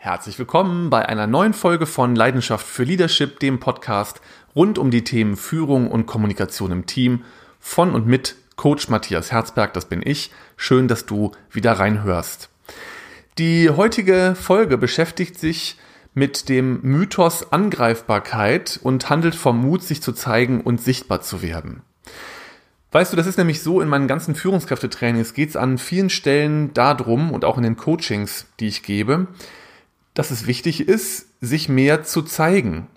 Herzlich willkommen bei einer neuen Folge von Leidenschaft für Leadership, dem Podcast rund um die Themen Führung und Kommunikation im Team von und mit Coach Matthias Herzberg, das bin ich. Schön, dass du wieder reinhörst. Die heutige Folge beschäftigt sich mit dem Mythos Angreifbarkeit und handelt vom Mut, sich zu zeigen und sichtbar zu werden. Weißt du, das ist nämlich so, in meinen ganzen Führungskräftetrainings geht es an vielen Stellen darum und auch in den Coachings, die ich gebe, dass es wichtig ist, sich mehr zu zeigen.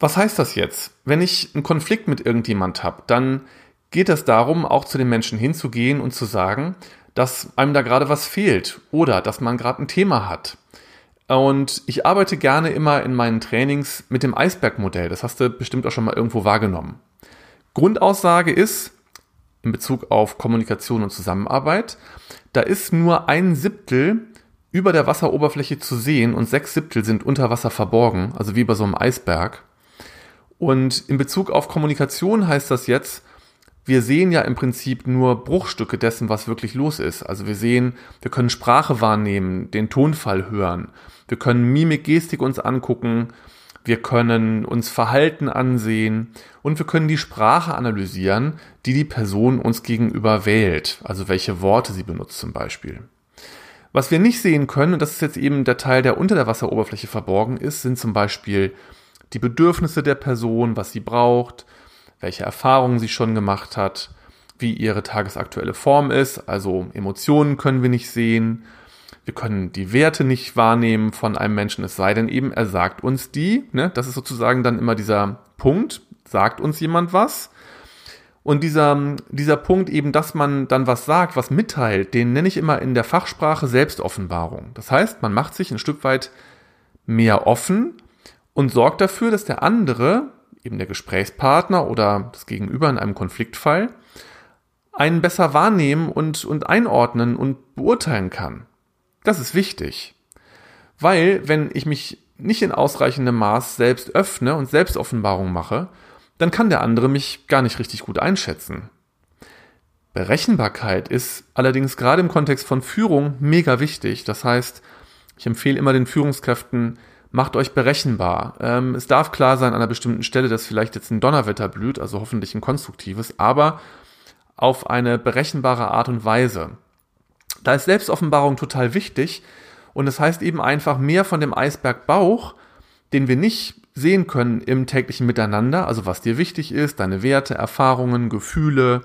Was heißt das jetzt? Wenn ich einen Konflikt mit irgendjemand habe, dann geht es darum, auch zu den Menschen hinzugehen und zu sagen, dass einem da gerade was fehlt oder dass man gerade ein Thema hat. Und ich arbeite gerne immer in meinen Trainings mit dem Eisbergmodell. Das hast du bestimmt auch schon mal irgendwo wahrgenommen. Grundaussage ist, in Bezug auf Kommunikation und Zusammenarbeit, da ist nur ein Siebtel über der Wasseroberfläche zu sehen und sechs Siebtel sind unter Wasser verborgen, also wie bei so einem Eisberg. Und in Bezug auf Kommunikation heißt das jetzt, wir sehen ja im Prinzip nur Bruchstücke dessen, was wirklich los ist. Also wir sehen, wir können Sprache wahrnehmen, den Tonfall hören, wir können Mimik, Gestik uns angucken, wir können uns Verhalten ansehen und wir können die Sprache analysieren, die die Person uns gegenüber wählt, also welche Worte sie benutzt zum Beispiel. Was wir nicht sehen können, und das ist jetzt eben der Teil, der unter der Wasseroberfläche verborgen ist, sind zum Beispiel die Bedürfnisse der Person, was sie braucht, welche Erfahrungen sie schon gemacht hat, wie ihre tagesaktuelle Form ist, also Emotionen können wir nicht sehen, wir können die Werte nicht wahrnehmen von einem Menschen, es sei denn eben, er sagt uns die, ne? das ist sozusagen dann immer dieser Punkt, sagt uns jemand was, und dieser, dieser Punkt eben, dass man dann was sagt, was mitteilt, den nenne ich immer in der Fachsprache Selbstoffenbarung. Das heißt, man macht sich ein Stück weit mehr offen und sorgt dafür, dass der andere, eben der Gesprächspartner oder das Gegenüber in einem Konfliktfall, einen besser wahrnehmen und, und einordnen und beurteilen kann. Das ist wichtig. Weil, wenn ich mich nicht in ausreichendem Maß selbst öffne und Selbstoffenbarung mache, dann kann der andere mich gar nicht richtig gut einschätzen. Berechenbarkeit ist allerdings gerade im Kontext von Führung mega wichtig. Das heißt, ich empfehle immer den Führungskräften, macht euch berechenbar. Ähm, es darf klar sein an einer bestimmten Stelle, dass vielleicht jetzt ein Donnerwetter blüht, also hoffentlich ein konstruktives, aber auf eine berechenbare Art und Weise. Da ist Selbstoffenbarung total wichtig und es das heißt eben einfach mehr von dem Eisbergbauch, den wir nicht sehen können im täglichen Miteinander, also was dir wichtig ist, deine Werte, Erfahrungen, Gefühle,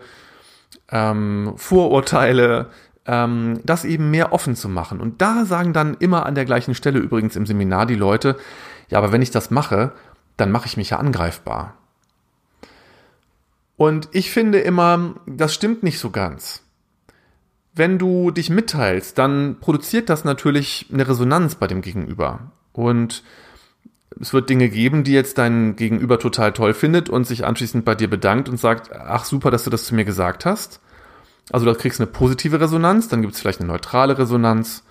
ähm, Vorurteile, ähm, das eben mehr offen zu machen. Und da sagen dann immer an der gleichen Stelle übrigens im Seminar die Leute, ja, aber wenn ich das mache, dann mache ich mich ja angreifbar. Und ich finde immer, das stimmt nicht so ganz. Wenn du dich mitteilst, dann produziert das natürlich eine Resonanz bei dem Gegenüber. Und es wird Dinge geben, die jetzt dein Gegenüber total toll findet und sich anschließend bei dir bedankt und sagt, ach super, dass du das zu mir gesagt hast. Also du kriegst eine positive Resonanz, dann gibt es vielleicht eine neutrale Resonanz,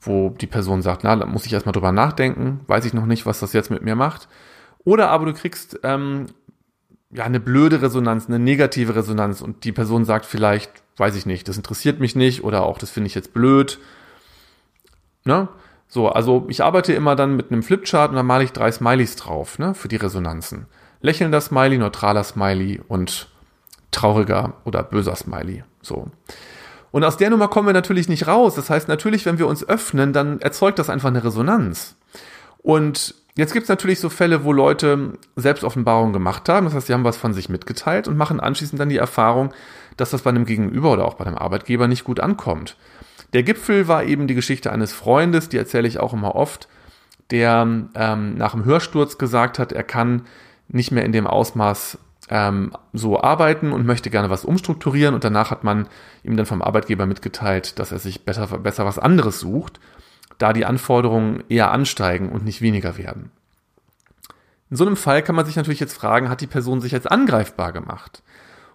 wo die Person sagt, na, da muss ich erstmal drüber nachdenken, weiß ich noch nicht, was das jetzt mit mir macht. Oder aber du kriegst ähm, ja eine blöde Resonanz, eine negative Resonanz und die Person sagt vielleicht, weiß ich nicht, das interessiert mich nicht oder auch das finde ich jetzt blöd. Ne? So, also ich arbeite immer dann mit einem Flipchart und dann male ich drei Smileys drauf, ne, für die Resonanzen. Lächelnder Smiley, neutraler Smiley und trauriger oder böser Smiley. So. Und aus der Nummer kommen wir natürlich nicht raus. Das heißt, natürlich, wenn wir uns öffnen, dann erzeugt das einfach eine Resonanz. Und jetzt gibt es natürlich so Fälle, wo Leute Selbstoffenbarungen gemacht haben. Das heißt, sie haben was von sich mitgeteilt und machen anschließend dann die Erfahrung, dass das bei einem Gegenüber oder auch bei einem Arbeitgeber nicht gut ankommt. Der Gipfel war eben die Geschichte eines Freundes, die erzähle ich auch immer oft, der ähm, nach dem Hörsturz gesagt hat, er kann nicht mehr in dem Ausmaß ähm, so arbeiten und möchte gerne was umstrukturieren und danach hat man ihm dann vom Arbeitgeber mitgeteilt, dass er sich besser, besser was anderes sucht, da die Anforderungen eher ansteigen und nicht weniger werden. In so einem Fall kann man sich natürlich jetzt fragen, hat die Person sich jetzt angreifbar gemacht?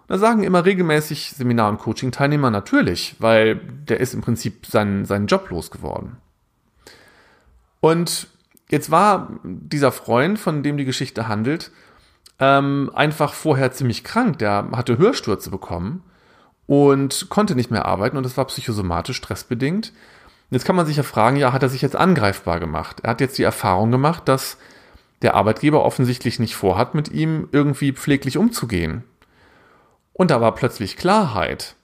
Da sagen immer regelmäßig Seminar- und Coaching-Teilnehmer natürlich, weil der ist im Prinzip seinen, seinen Job losgeworden. Und jetzt war dieser Freund, von dem die Geschichte handelt, ähm, einfach vorher ziemlich krank. Der hatte Hörstürze bekommen und konnte nicht mehr arbeiten und das war psychosomatisch stressbedingt. Jetzt kann man sich ja fragen, ja, hat er sich jetzt angreifbar gemacht? Er hat jetzt die Erfahrung gemacht, dass der Arbeitgeber offensichtlich nicht vorhat, mit ihm irgendwie pfleglich umzugehen. Und da war plötzlich Klarheit.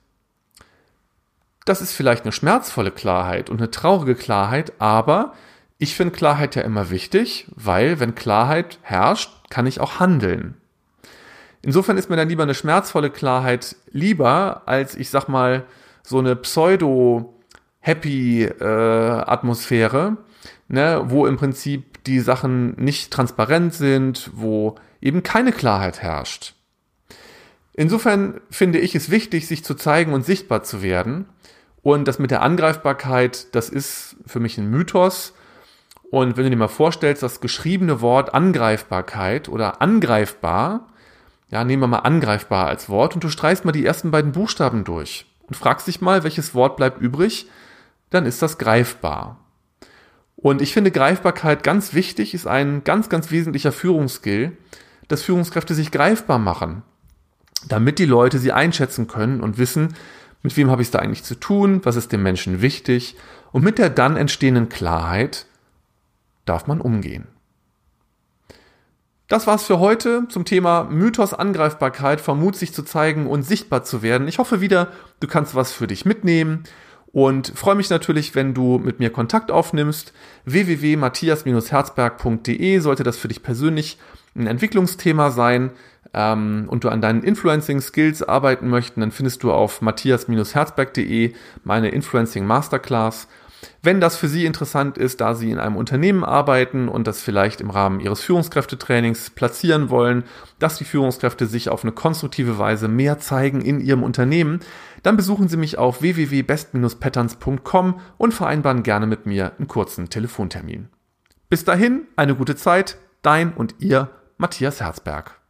Das ist vielleicht eine schmerzvolle Klarheit und eine traurige Klarheit, aber ich finde Klarheit ja immer wichtig, weil wenn Klarheit herrscht, kann ich auch handeln. Insofern ist mir dann lieber eine schmerzvolle Klarheit lieber, als ich sag mal so eine Pseudo-Happy-Atmosphäre, äh, ne, wo im Prinzip die Sachen nicht transparent sind, wo eben keine Klarheit herrscht. Insofern finde ich es wichtig, sich zu zeigen und sichtbar zu werden. Und das mit der Angreifbarkeit, das ist für mich ein Mythos. Und wenn du dir mal vorstellst, das geschriebene Wort Angreifbarkeit oder angreifbar, ja, nehmen wir mal angreifbar als Wort und du streichst mal die ersten beiden Buchstaben durch und fragst dich mal, welches Wort bleibt übrig, dann ist das greifbar. Und ich finde Greifbarkeit ganz wichtig, ist ein ganz, ganz wesentlicher Führungsskill, dass Führungskräfte sich greifbar machen, damit die Leute sie einschätzen können und wissen, mit wem habe ich es da eigentlich zu tun, was ist dem Menschen wichtig und mit der dann entstehenden Klarheit darf man umgehen. Das war's für heute zum Thema Mythos Angreifbarkeit, Vermut sich zu zeigen und sichtbar zu werden. Ich hoffe wieder, du kannst was für dich mitnehmen und freue mich natürlich, wenn du mit mir Kontakt aufnimmst. www.matthias-herzberg.de sollte das für dich persönlich ein Entwicklungsthema sein ähm, und du an deinen Influencing Skills arbeiten möchten, dann findest du auf matthias-herzberg.de meine Influencing Masterclass. Wenn das für Sie interessant ist, da Sie in einem Unternehmen arbeiten und das vielleicht im Rahmen Ihres Führungskräftetrainings platzieren wollen, dass die Führungskräfte sich auf eine konstruktive Weise mehr zeigen in Ihrem Unternehmen, dann besuchen Sie mich auf www.best-patterns.com und vereinbaren gerne mit mir einen kurzen Telefontermin. Bis dahin, eine gute Zeit, dein und ihr Matthias Herzberg.